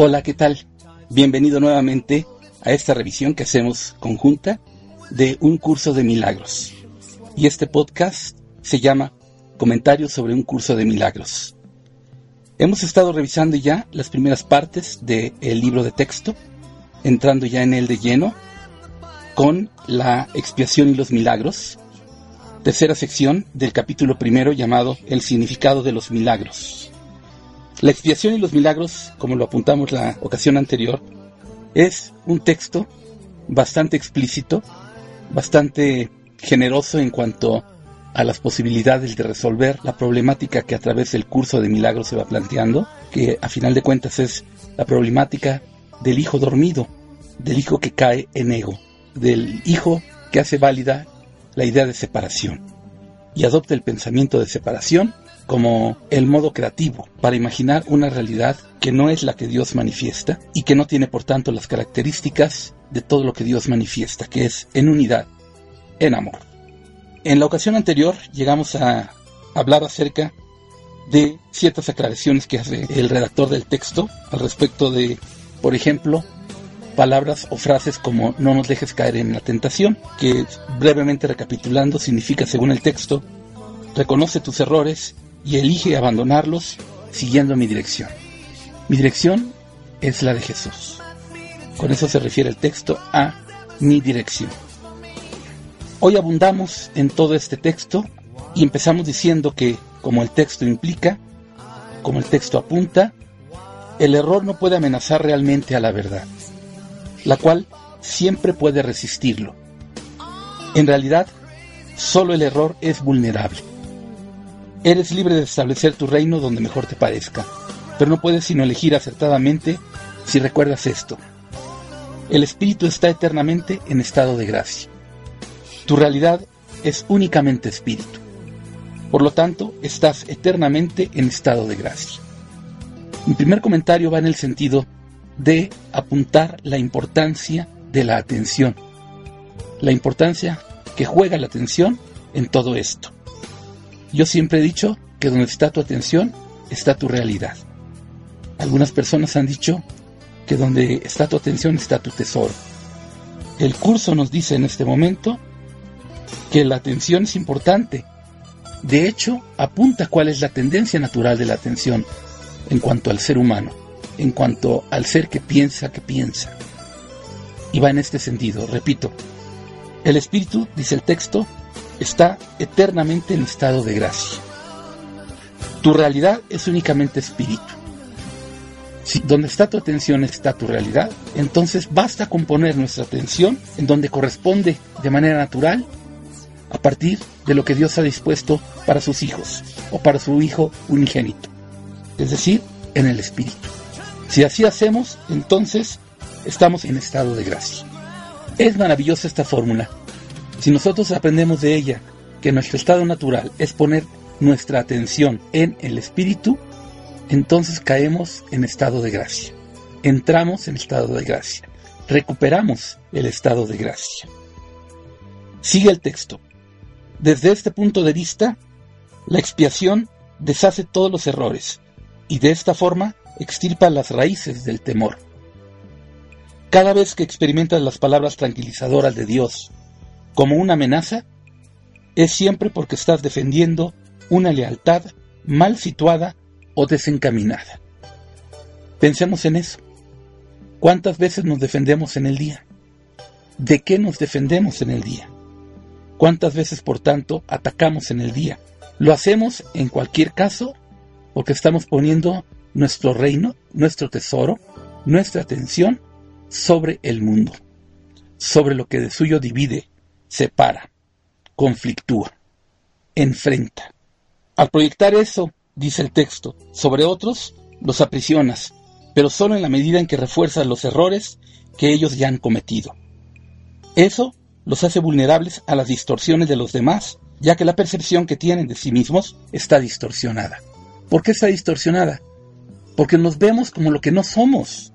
Hola, ¿qué tal? Bienvenido nuevamente a esta revisión que hacemos conjunta de un curso de milagros. Y este podcast se llama Comentarios sobre un curso de milagros. Hemos estado revisando ya las primeras partes del libro de texto, entrando ya en él de lleno, con la expiación y los milagros, tercera sección del capítulo primero llamado El significado de los milagros. La expiación y los milagros, como lo apuntamos la ocasión anterior, es un texto bastante explícito, bastante generoso en cuanto a las posibilidades de resolver la problemática que a través del curso de milagros se va planteando, que a final de cuentas es la problemática del hijo dormido, del hijo que cae en ego, del hijo que hace válida la idea de separación y adopta el pensamiento de separación como el modo creativo para imaginar una realidad que no es la que Dios manifiesta y que no tiene por tanto las características de todo lo que Dios manifiesta, que es en unidad, en amor. En la ocasión anterior llegamos a hablar acerca de ciertas aclaraciones que hace el redactor del texto al respecto de, por ejemplo, palabras o frases como no nos dejes caer en la tentación, que brevemente recapitulando significa, según el texto, reconoce tus errores y elige abandonarlos siguiendo mi dirección. Mi dirección es la de Jesús. Con eso se refiere el texto a mi dirección. Hoy abundamos en todo este texto y empezamos diciendo que, como el texto implica, como el texto apunta, el error no puede amenazar realmente a la verdad, la cual siempre puede resistirlo. En realidad, solo el error es vulnerable. Eres libre de establecer tu reino donde mejor te parezca, pero no puedes sino elegir acertadamente si recuerdas esto. El espíritu está eternamente en estado de gracia. Tu realidad es únicamente espíritu. Por lo tanto, estás eternamente en estado de gracia. Mi primer comentario va en el sentido de apuntar la importancia de la atención, la importancia que juega la atención en todo esto. Yo siempre he dicho que donde está tu atención está tu realidad. Algunas personas han dicho que donde está tu atención está tu tesoro. El curso nos dice en este momento que la atención es importante. De hecho, apunta cuál es la tendencia natural de la atención en cuanto al ser humano, en cuanto al ser que piensa que piensa. Y va en este sentido, repito, el espíritu, dice el texto, está eternamente en estado de gracia. Tu realidad es únicamente espíritu. Si donde está tu atención está tu realidad, entonces basta con poner nuestra atención en donde corresponde de manera natural a partir de lo que Dios ha dispuesto para sus hijos o para su hijo unigénito, es decir, en el espíritu. Si así hacemos, entonces estamos en estado de gracia. Es maravillosa esta fórmula. Si nosotros aprendemos de ella que nuestro estado natural es poner nuestra atención en el espíritu, entonces caemos en estado de gracia. Entramos en estado de gracia. Recuperamos el estado de gracia. Sigue el texto. Desde este punto de vista, la expiación deshace todos los errores y de esta forma extirpa las raíces del temor. Cada vez que experimentas las palabras tranquilizadoras de Dios como una amenaza, es siempre porque estás defendiendo una lealtad mal situada o desencaminada. Pensemos en eso. ¿Cuántas veces nos defendemos en el día? ¿De qué nos defendemos en el día? ¿Cuántas veces, por tanto, atacamos en el día? Lo hacemos, en cualquier caso, porque estamos poniendo nuestro reino, nuestro tesoro, nuestra atención sobre el mundo, sobre lo que de suyo divide, separa, conflictúa, enfrenta. Al proyectar eso, dice el texto, sobre otros, los aprisionas, pero solo en la medida en que refuerzas los errores que ellos ya han cometido. Eso los hace vulnerables a las distorsiones de los demás, ya que la percepción que tienen de sí mismos está distorsionada. ¿Por qué está distorsionada? Porque nos vemos como lo que no somos.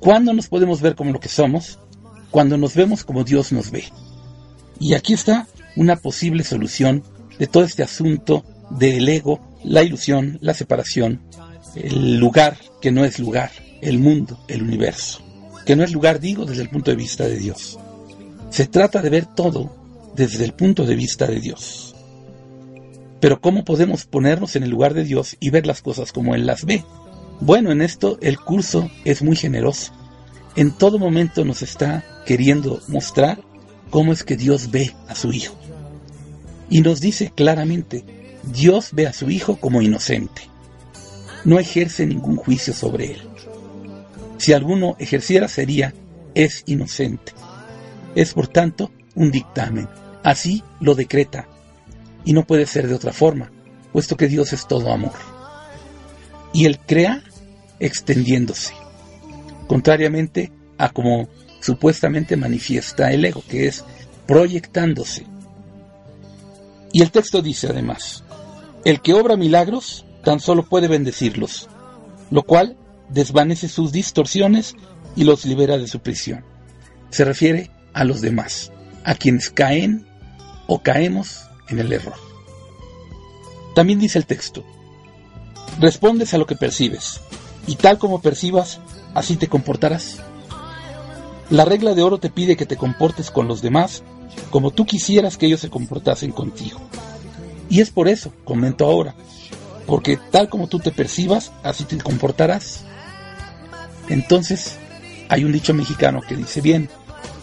¿Cuándo nos podemos ver como lo que somos? Cuando nos vemos como Dios nos ve. Y aquí está una posible solución de todo este asunto del ego, la ilusión, la separación, el lugar que no es lugar, el mundo, el universo, que no es lugar, digo, desde el punto de vista de Dios. Se trata de ver todo desde el punto de vista de Dios. Pero ¿cómo podemos ponernos en el lugar de Dios y ver las cosas como Él las ve? Bueno, en esto el curso es muy generoso. En todo momento nos está queriendo mostrar cómo es que Dios ve a su Hijo. Y nos dice claramente, Dios ve a su Hijo como inocente. No ejerce ningún juicio sobre él. Si alguno ejerciera sería, es inocente. Es por tanto un dictamen. Así lo decreta. Y no puede ser de otra forma, puesto que Dios es todo amor. Y Él crea extendiéndose, contrariamente a como supuestamente manifiesta el ego, que es proyectándose. Y el texto dice además, el que obra milagros tan solo puede bendecirlos, lo cual desvanece sus distorsiones y los libera de su prisión. Se refiere a los demás, a quienes caen o caemos en el error. También dice el texto, respondes a lo que percibes, y tal como percibas, así te comportarás. La regla de oro te pide que te comportes con los demás como tú quisieras que ellos se comportasen contigo. Y es por eso, comento ahora, porque tal como tú te percibas, así te comportarás. Entonces, hay un dicho mexicano que dice bien,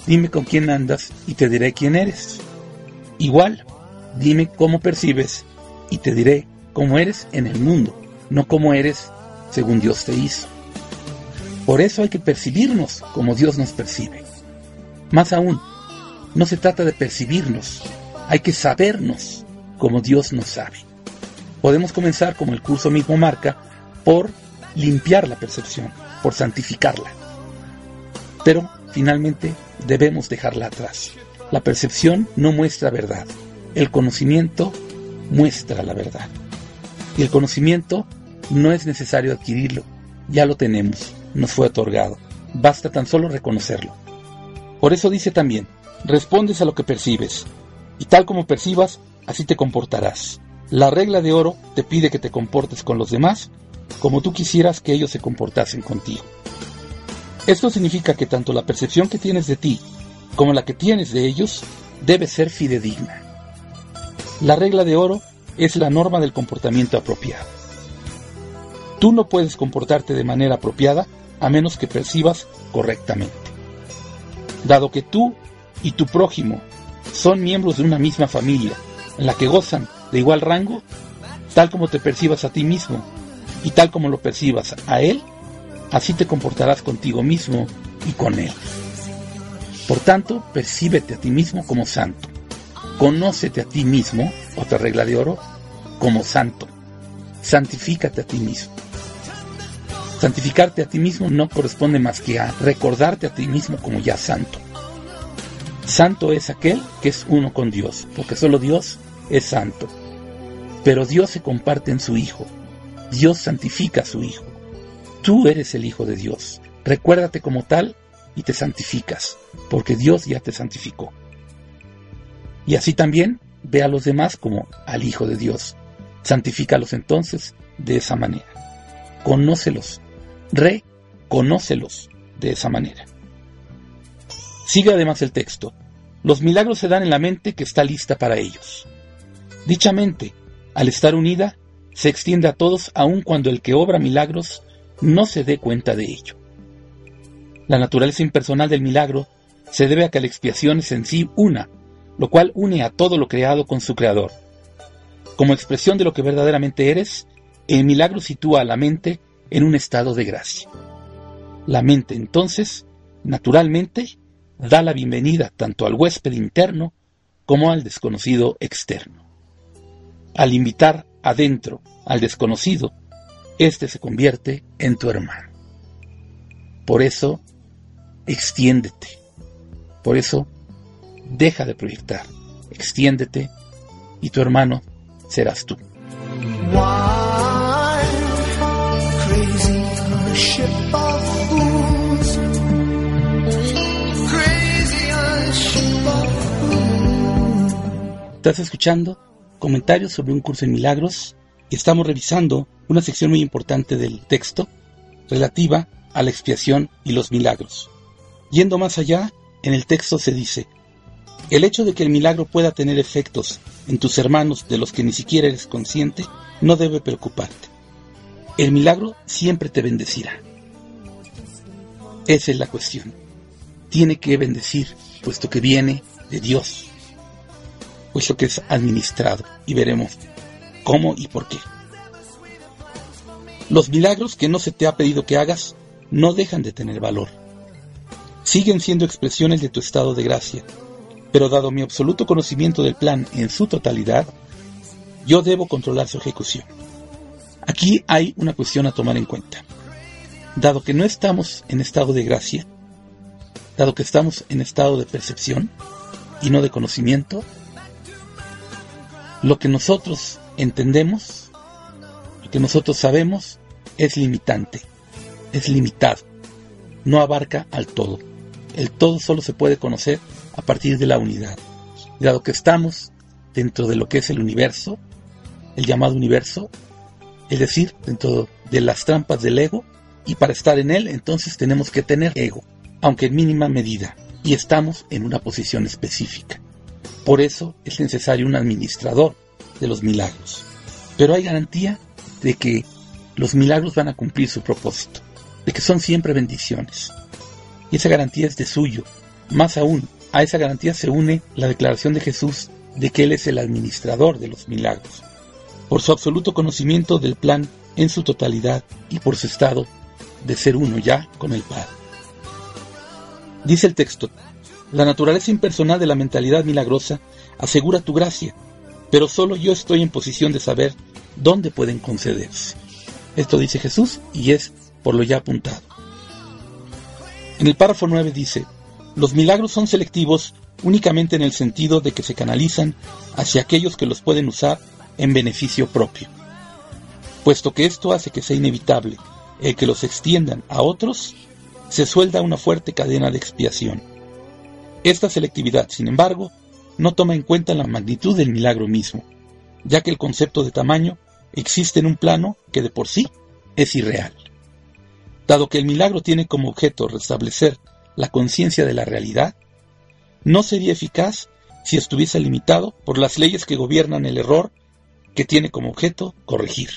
dime con quién andas y te diré quién eres. Igual, dime cómo percibes y te diré cómo eres en el mundo, no cómo eres según Dios te hizo. Por eso hay que percibirnos como Dios nos percibe. Más aún, no se trata de percibirnos, hay que sabernos como Dios nos sabe. Podemos comenzar, como el curso mismo marca, por limpiar la percepción, por santificarla. Pero finalmente debemos dejarla atrás. La percepción no muestra verdad, el conocimiento muestra la verdad. Y el conocimiento no es necesario adquirirlo, ya lo tenemos, nos fue otorgado, basta tan solo reconocerlo. Por eso dice también, respondes a lo que percibes, y tal como percibas, así te comportarás. La regla de oro te pide que te comportes con los demás como tú quisieras que ellos se comportasen contigo. Esto significa que tanto la percepción que tienes de ti como la que tienes de ellos debe ser fidedigna. La regla de oro es la norma del comportamiento apropiado. Tú no puedes comportarte de manera apropiada a menos que percibas correctamente. Dado que tú y tu prójimo son miembros de una misma familia en la que gozan de igual rango, tal como te percibas a ti mismo y tal como lo percibas a él, así te comportarás contigo mismo y con él. Por tanto, percíbete a ti mismo como santo. Conócete a ti mismo, otra regla de oro, como santo. Santifícate a ti mismo. Santificarte a ti mismo no corresponde más que a recordarte a ti mismo como ya santo. Santo es aquel que es uno con Dios, porque solo Dios es santo. Pero Dios se comparte en su Hijo. Dios santifica a su Hijo. Tú eres el Hijo de Dios. Recuérdate como tal y te santificas, porque Dios ya te santificó. Y así también ve a los demás como al Hijo de Dios. Santifícalos entonces de esa manera. Conócelos reconócelos de esa manera. Sigue además el texto. Los milagros se dan en la mente que está lista para ellos. Dicha mente, al estar unida, se extiende a todos aun cuando el que obra milagros no se dé cuenta de ello. La naturaleza impersonal del milagro se debe a que la expiación es en sí una, lo cual une a todo lo creado con su creador. Como expresión de lo que verdaderamente eres, el milagro sitúa a la mente en un estado de gracia. La mente entonces, naturalmente, da la bienvenida tanto al huésped interno como al desconocido externo. Al invitar adentro al desconocido, éste se convierte en tu hermano. Por eso, extiéndete. Por eso, deja de proyectar. Extiéndete y tu hermano serás tú. Estás escuchando comentarios sobre un curso en milagros y estamos revisando una sección muy importante del texto relativa a la expiación y los milagros. Yendo más allá, en el texto se dice, el hecho de que el milagro pueda tener efectos en tus hermanos de los que ni siquiera eres consciente no debe preocuparte. El milagro siempre te bendecirá. Esa es la cuestión. Tiene que bendecir, puesto que viene de Dios, puesto que es administrado, y veremos cómo y por qué. Los milagros que no se te ha pedido que hagas no dejan de tener valor. Siguen siendo expresiones de tu estado de gracia, pero dado mi absoluto conocimiento del plan en su totalidad, yo debo controlar su ejecución. Aquí hay una cuestión a tomar en cuenta. Dado que no estamos en estado de gracia, dado que estamos en estado de percepción y no de conocimiento, lo que nosotros entendemos, lo que nosotros sabemos, es limitante, es limitado, no abarca al todo. El todo solo se puede conocer a partir de la unidad. Dado que estamos dentro de lo que es el universo, el llamado universo, es decir, dentro de las trampas del ego, y para estar en él entonces tenemos que tener ego, aunque en mínima medida, y estamos en una posición específica. Por eso es necesario un administrador de los milagros. Pero hay garantía de que los milagros van a cumplir su propósito, de que son siempre bendiciones. Y esa garantía es de suyo. Más aún, a esa garantía se une la declaración de Jesús de que Él es el administrador de los milagros, por su absoluto conocimiento del plan en su totalidad y por su estado de ser uno ya con el Padre. Dice el texto, la naturaleza impersonal de la mentalidad milagrosa asegura tu gracia, pero solo yo estoy en posición de saber dónde pueden concederse. Esto dice Jesús y es por lo ya apuntado. En el párrafo 9 dice, los milagros son selectivos únicamente en el sentido de que se canalizan hacia aquellos que los pueden usar en beneficio propio. Puesto que esto hace que sea inevitable el que los extiendan a otros, se suelda una fuerte cadena de expiación. Esta selectividad, sin embargo, no toma en cuenta la magnitud del milagro mismo, ya que el concepto de tamaño existe en un plano que de por sí es irreal. Dado que el milagro tiene como objeto restablecer la conciencia de la realidad, no sería eficaz si estuviese limitado por las leyes que gobiernan el error que tiene como objeto corregir.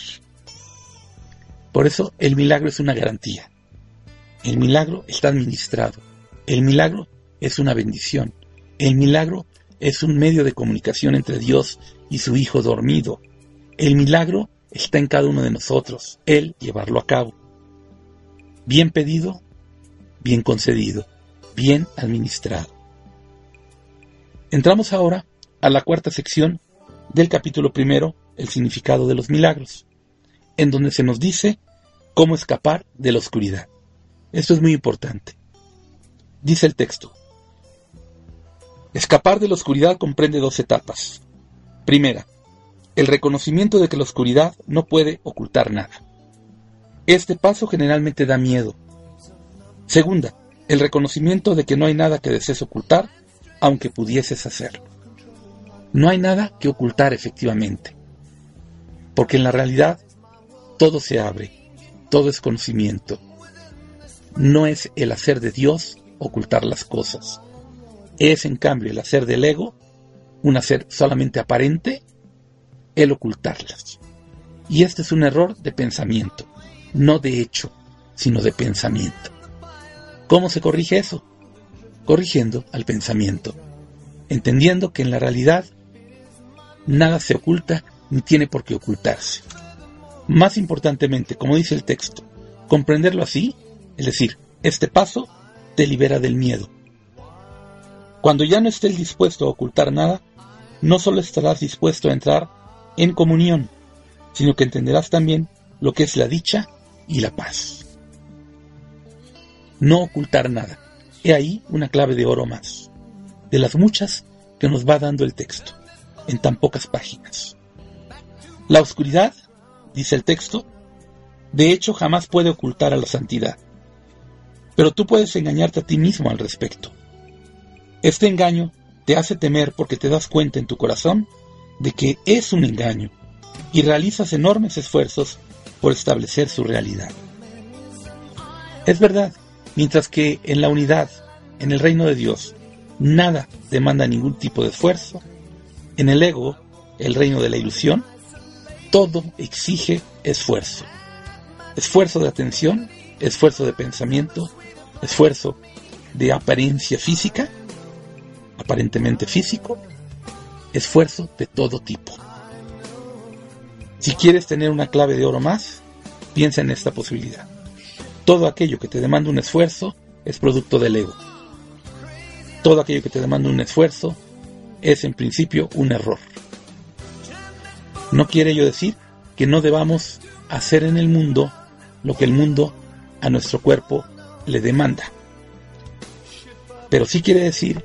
Por eso el milagro es una garantía. El milagro está administrado. El milagro es una bendición. El milagro es un medio de comunicación entre Dios y su Hijo dormido. El milagro está en cada uno de nosotros, Él llevarlo a cabo. Bien pedido, bien concedido, bien administrado. Entramos ahora a la cuarta sección del capítulo primero, el significado de los milagros, en donde se nos dice cómo escapar de la oscuridad. Esto es muy importante. Dice el texto. Escapar de la oscuridad comprende dos etapas. Primera, el reconocimiento de que la oscuridad no puede ocultar nada. Este paso generalmente da miedo. Segunda, el reconocimiento de que no hay nada que desees ocultar, aunque pudieses hacerlo. No hay nada que ocultar efectivamente, porque en la realidad todo se abre, todo es conocimiento. No es el hacer de Dios ocultar las cosas. Es en cambio el hacer del ego, un hacer solamente aparente, el ocultarlas. Y este es un error de pensamiento, no de hecho. sino de pensamiento. ¿Cómo se corrige eso? Corrigiendo al pensamiento, entendiendo que en la realidad nada se oculta ni tiene por qué ocultarse. Más importantemente, como dice el texto, comprenderlo así, es decir, este paso te libera del miedo. Cuando ya no estés dispuesto a ocultar nada, no solo estarás dispuesto a entrar en comunión, sino que entenderás también lo que es la dicha y la paz. No ocultar nada. He ahí una clave de oro más, de las muchas que nos va dando el texto, en tan pocas páginas. La oscuridad, dice el texto, de hecho jamás puede ocultar a la santidad, pero tú puedes engañarte a ti mismo al respecto. Este engaño te hace temer porque te das cuenta en tu corazón de que es un engaño y realizas enormes esfuerzos por establecer su realidad. Es verdad, mientras que en la unidad, en el reino de Dios, nada demanda ningún tipo de esfuerzo, en el ego, el reino de la ilusión, todo exige esfuerzo. Esfuerzo de atención, esfuerzo de pensamiento, esfuerzo de apariencia física, aparentemente físico, esfuerzo de todo tipo. Si quieres tener una clave de oro más, piensa en esta posibilidad. Todo aquello que te demanda un esfuerzo es producto del ego. Todo aquello que te demanda un esfuerzo es en principio un error. No quiere yo decir que no debamos hacer en el mundo lo que el mundo a nuestro cuerpo le demanda. Pero sí quiere decir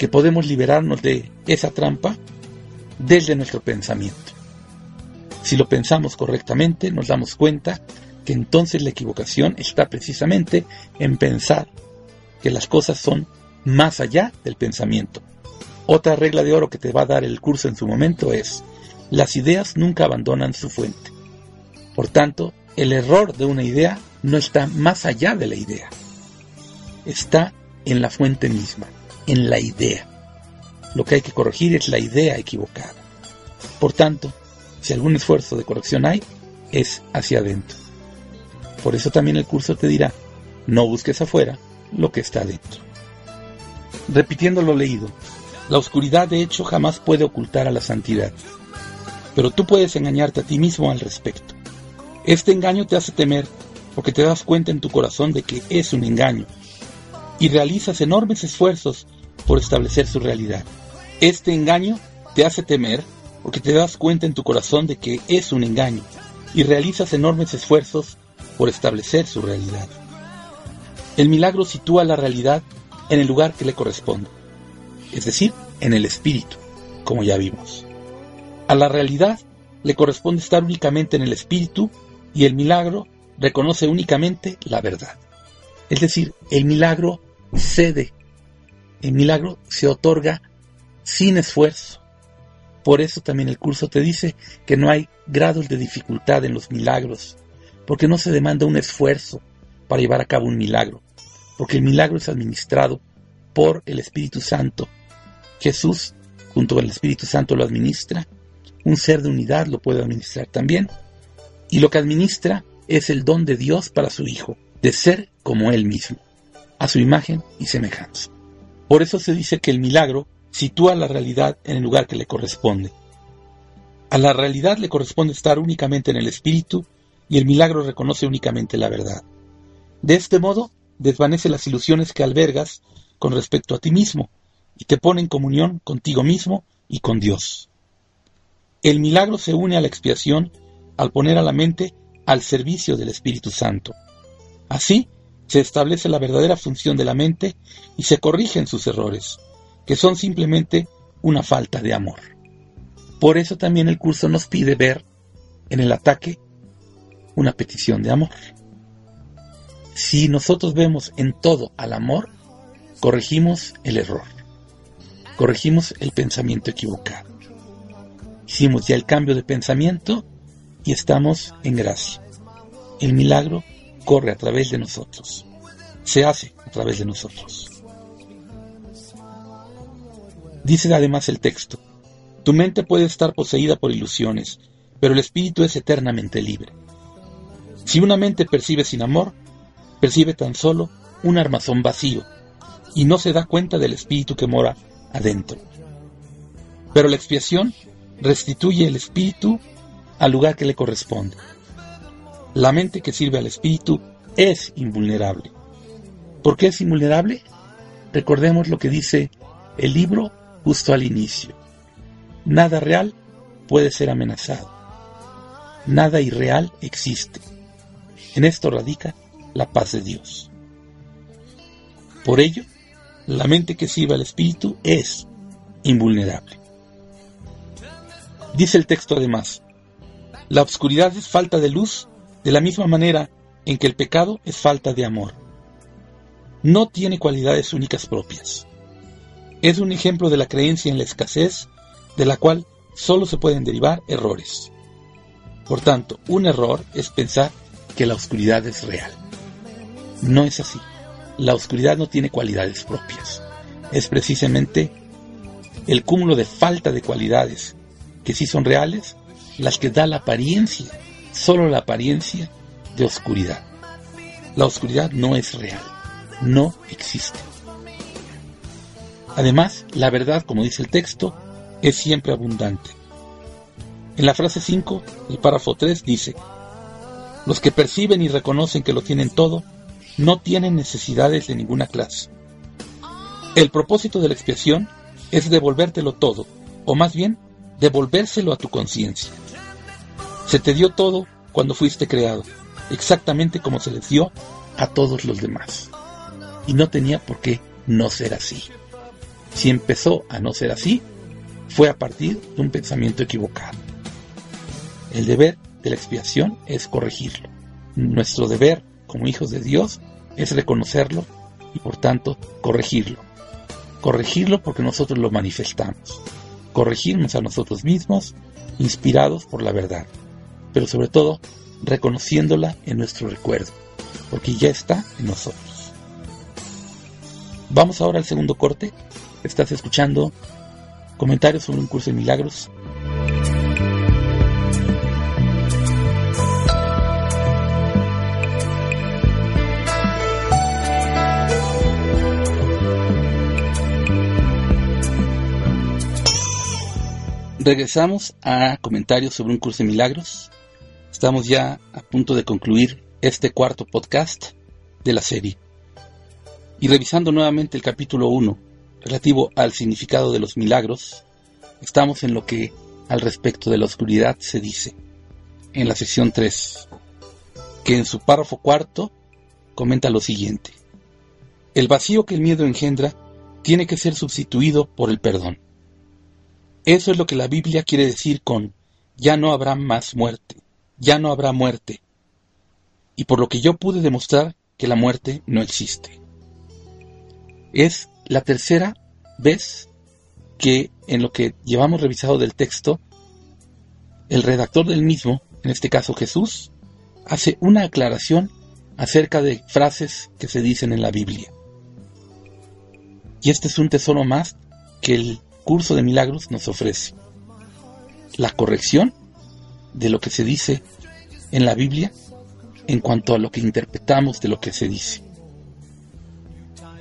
que podemos liberarnos de esa trampa desde nuestro pensamiento. Si lo pensamos correctamente, nos damos cuenta que entonces la equivocación está precisamente en pensar que las cosas son más allá del pensamiento. Otra regla de oro que te va a dar el curso en su momento es, las ideas nunca abandonan su fuente. Por tanto, el error de una idea no está más allá de la idea. Está en la fuente misma, en la idea. Lo que hay que corregir es la idea equivocada. Por tanto, si algún esfuerzo de corrección hay, es hacia adentro. Por eso también el curso te dirá, no busques afuera lo que está adentro. Repitiendo lo leído, la oscuridad de hecho jamás puede ocultar a la santidad, pero tú puedes engañarte a ti mismo al respecto. Este engaño te hace temer porque te das cuenta en tu corazón de que es un engaño y realizas enormes esfuerzos por establecer su realidad. Este engaño te hace temer porque te das cuenta en tu corazón de que es un engaño y realizas enormes esfuerzos por establecer su realidad. El milagro sitúa la realidad en el lugar que le corresponde, es decir, en el espíritu, como ya vimos. A la realidad le corresponde estar únicamente en el espíritu y el milagro reconoce únicamente la verdad. Es decir, el milagro cede, el milagro se otorga sin esfuerzo, por eso también el curso te dice que no hay grados de dificultad en los milagros, porque no se demanda un esfuerzo para llevar a cabo un milagro, porque el milagro es administrado por el Espíritu Santo. Jesús, junto con el Espíritu Santo, lo administra, un ser de unidad lo puede administrar también, y lo que administra es el don de Dios para su Hijo, de ser como Él mismo, a su imagen y semejanza. Por eso se dice que el milagro sitúa la realidad en el lugar que le corresponde. A la realidad le corresponde estar únicamente en el espíritu y el milagro reconoce únicamente la verdad. De este modo, desvanece las ilusiones que albergas con respecto a ti mismo y te pone en comunión contigo mismo y con Dios. El milagro se une a la expiación al poner a la mente al servicio del Espíritu Santo. Así, se establece la verdadera función de la mente y se corrigen sus errores que son simplemente una falta de amor. Por eso también el curso nos pide ver en el ataque una petición de amor. Si nosotros vemos en todo al amor, corregimos el error, corregimos el pensamiento equivocado. Hicimos ya el cambio de pensamiento y estamos en gracia. El milagro corre a través de nosotros, se hace a través de nosotros. Dice además el texto, tu mente puede estar poseída por ilusiones, pero el espíritu es eternamente libre. Si una mente percibe sin amor, percibe tan solo un armazón vacío y no se da cuenta del espíritu que mora adentro. Pero la expiación restituye el espíritu al lugar que le corresponde. La mente que sirve al espíritu es invulnerable. ¿Por qué es invulnerable? Recordemos lo que dice el libro justo al inicio. Nada real puede ser amenazado. Nada irreal existe. En esto radica la paz de Dios. Por ello, la mente que sirve al Espíritu es invulnerable. Dice el texto además, la obscuridad es falta de luz de la misma manera en que el pecado es falta de amor. No tiene cualidades únicas propias. Es un ejemplo de la creencia en la escasez, de la cual solo se pueden derivar errores. Por tanto, un error es pensar que la oscuridad es real. No es así. La oscuridad no tiene cualidades propias. Es precisamente el cúmulo de falta de cualidades que sí son reales las que da la apariencia, solo la apariencia de oscuridad. La oscuridad no es real, no existe. Además, la verdad, como dice el texto, es siempre abundante. En la frase 5, el párrafo 3 dice, los que perciben y reconocen que lo tienen todo, no tienen necesidades de ninguna clase. El propósito de la expiación es devolvértelo todo, o más bien, devolvérselo a tu conciencia. Se te dio todo cuando fuiste creado, exactamente como se les dio a todos los demás. Y no tenía por qué no ser así. Si empezó a no ser así, fue a partir de un pensamiento equivocado. El deber de la expiación es corregirlo. Nuestro deber como hijos de Dios es reconocerlo y por tanto corregirlo. Corregirlo porque nosotros lo manifestamos. Corregirnos a nosotros mismos inspirados por la verdad. Pero sobre todo reconociéndola en nuestro recuerdo, porque ya está en nosotros. Vamos ahora al segundo corte. Estás escuchando comentarios sobre un curso de milagros Regresamos a comentarios sobre un curso de milagros. Estamos ya a punto de concluir este cuarto podcast de la serie. Y revisando nuevamente el capítulo 1 relativo al significado de los milagros, estamos en lo que al respecto de la oscuridad se dice en la sección 3, que en su párrafo cuarto comenta lo siguiente. El vacío que el miedo engendra tiene que ser sustituido por el perdón. Eso es lo que la Biblia quiere decir con ya no habrá más muerte, ya no habrá muerte. Y por lo que yo pude demostrar que la muerte no existe. Es la tercera vez que en lo que llevamos revisado del texto, el redactor del mismo, en este caso Jesús, hace una aclaración acerca de frases que se dicen en la Biblia. Y este es un tesoro más que el curso de milagros nos ofrece la corrección de lo que se dice en la Biblia en cuanto a lo que interpretamos de lo que se dice.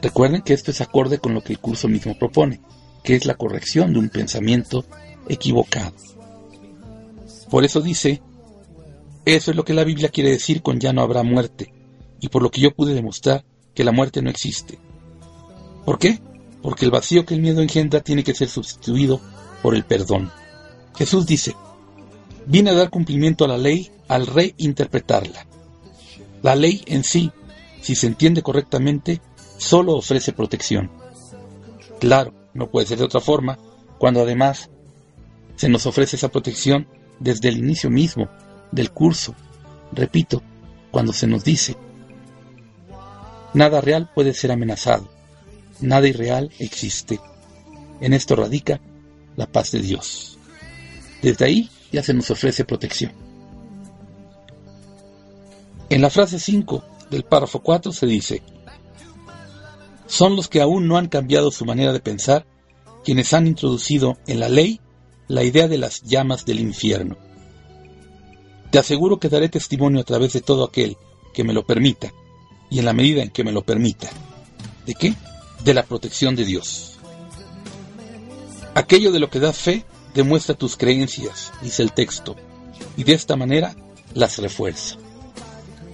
Recuerden que esto es acorde con lo que el curso mismo propone, que es la corrección de un pensamiento equivocado. Por eso dice, eso es lo que la Biblia quiere decir con ya no habrá muerte, y por lo que yo pude demostrar que la muerte no existe. ¿Por qué? porque el vacío que el miedo engendra tiene que ser sustituido por el perdón. Jesús dice, vine a dar cumplimiento a la ley al reinterpretarla. La ley en sí, si se entiende correctamente, solo ofrece protección. Claro, no puede ser de otra forma, cuando además se nos ofrece esa protección desde el inicio mismo del curso. Repito, cuando se nos dice, nada real puede ser amenazado nada irreal existe. En esto radica la paz de Dios. Desde ahí ya se nos ofrece protección. En la frase 5 del párrafo 4 se dice, son los que aún no han cambiado su manera de pensar quienes han introducido en la ley la idea de las llamas del infierno. Te aseguro que daré testimonio a través de todo aquel que me lo permita, y en la medida en que me lo permita. ¿De qué? De la protección de Dios. Aquello de lo que da fe demuestra tus creencias, dice el texto, y de esta manera las refuerza.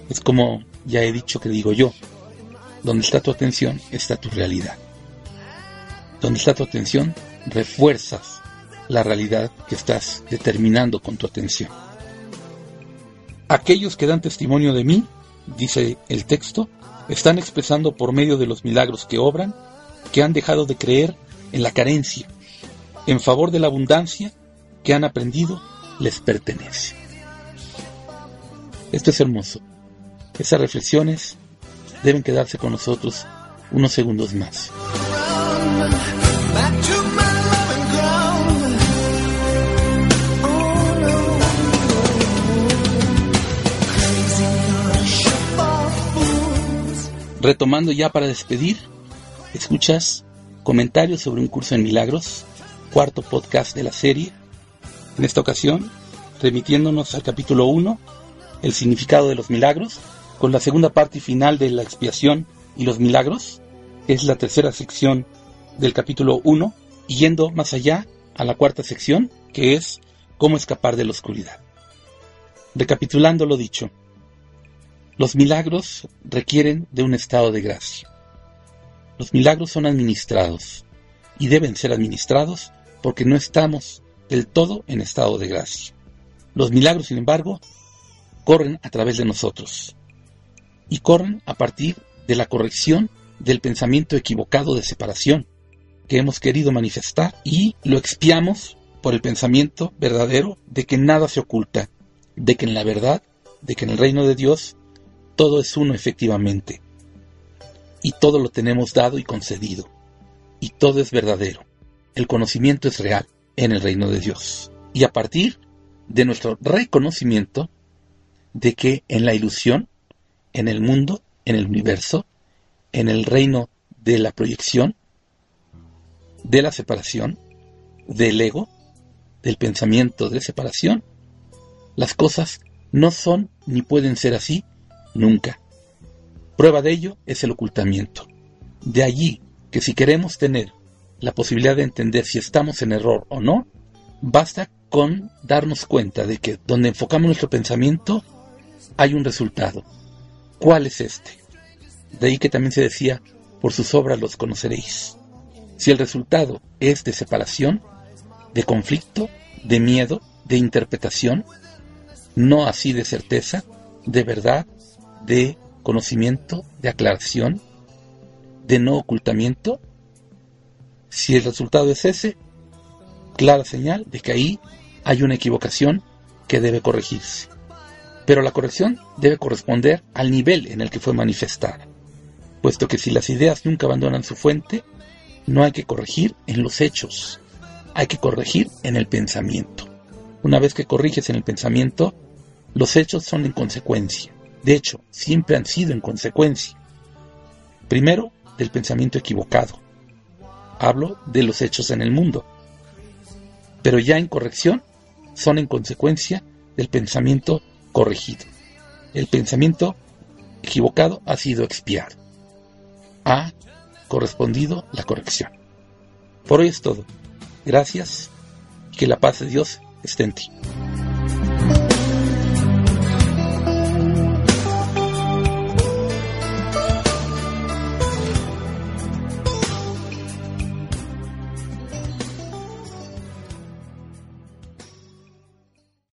Es como ya he dicho que digo yo, donde está tu atención está tu realidad. Donde está tu atención, refuerzas la realidad que estás determinando con tu atención. Aquellos que dan testimonio de mí, dice el texto, están expresando por medio de los milagros que obran que han dejado de creer en la carencia, en favor de la abundancia que han aprendido les pertenece. Esto es hermoso. Esas reflexiones deben quedarse con nosotros unos segundos más. Retomando ya para despedir, escuchas comentarios sobre un curso en milagros, cuarto podcast de la serie. En esta ocasión, remitiéndonos al capítulo 1, el significado de los milagros, con la segunda parte final de la expiación y los milagros, es la tercera sección del capítulo 1, y yendo más allá a la cuarta sección, que es cómo escapar de la oscuridad. Recapitulando lo dicho, los milagros requieren de un estado de gracia. Los milagros son administrados y deben ser administrados porque no estamos del todo en estado de gracia. Los milagros, sin embargo, corren a través de nosotros y corren a partir de la corrección del pensamiento equivocado de separación que hemos querido manifestar y lo expiamos por el pensamiento verdadero de que nada se oculta, de que en la verdad, de que en el reino de Dios todo es uno efectivamente. Y todo lo tenemos dado y concedido. Y todo es verdadero. El conocimiento es real en el reino de Dios. Y a partir de nuestro reconocimiento de que en la ilusión, en el mundo, en el universo, en el reino de la proyección, de la separación, del ego, del pensamiento de separación, las cosas no son ni pueden ser así nunca. Prueba de ello es el ocultamiento. De allí que si queremos tener la posibilidad de entender si estamos en error o no, basta con darnos cuenta de que donde enfocamos nuestro pensamiento hay un resultado. ¿Cuál es este? De ahí que también se decía, por sus obras los conoceréis. Si el resultado es de separación, de conflicto, de miedo, de interpretación, no así de certeza, de verdad, de conocimiento, de aclaración, de no ocultamiento, si el resultado es ese, clara señal de que ahí hay una equivocación que debe corregirse. Pero la corrección debe corresponder al nivel en el que fue manifestada, puesto que si las ideas nunca abandonan su fuente, no hay que corregir en los hechos, hay que corregir en el pensamiento. Una vez que corriges en el pensamiento, los hechos son en consecuencia. De hecho, siempre han sido en consecuencia. Primero, del pensamiento equivocado. Hablo de los hechos en el mundo. Pero ya en corrección, son en consecuencia del pensamiento corregido. El pensamiento equivocado ha sido expiado. Ha correspondido la corrección. Por hoy es todo. Gracias que la paz de Dios esté en ti.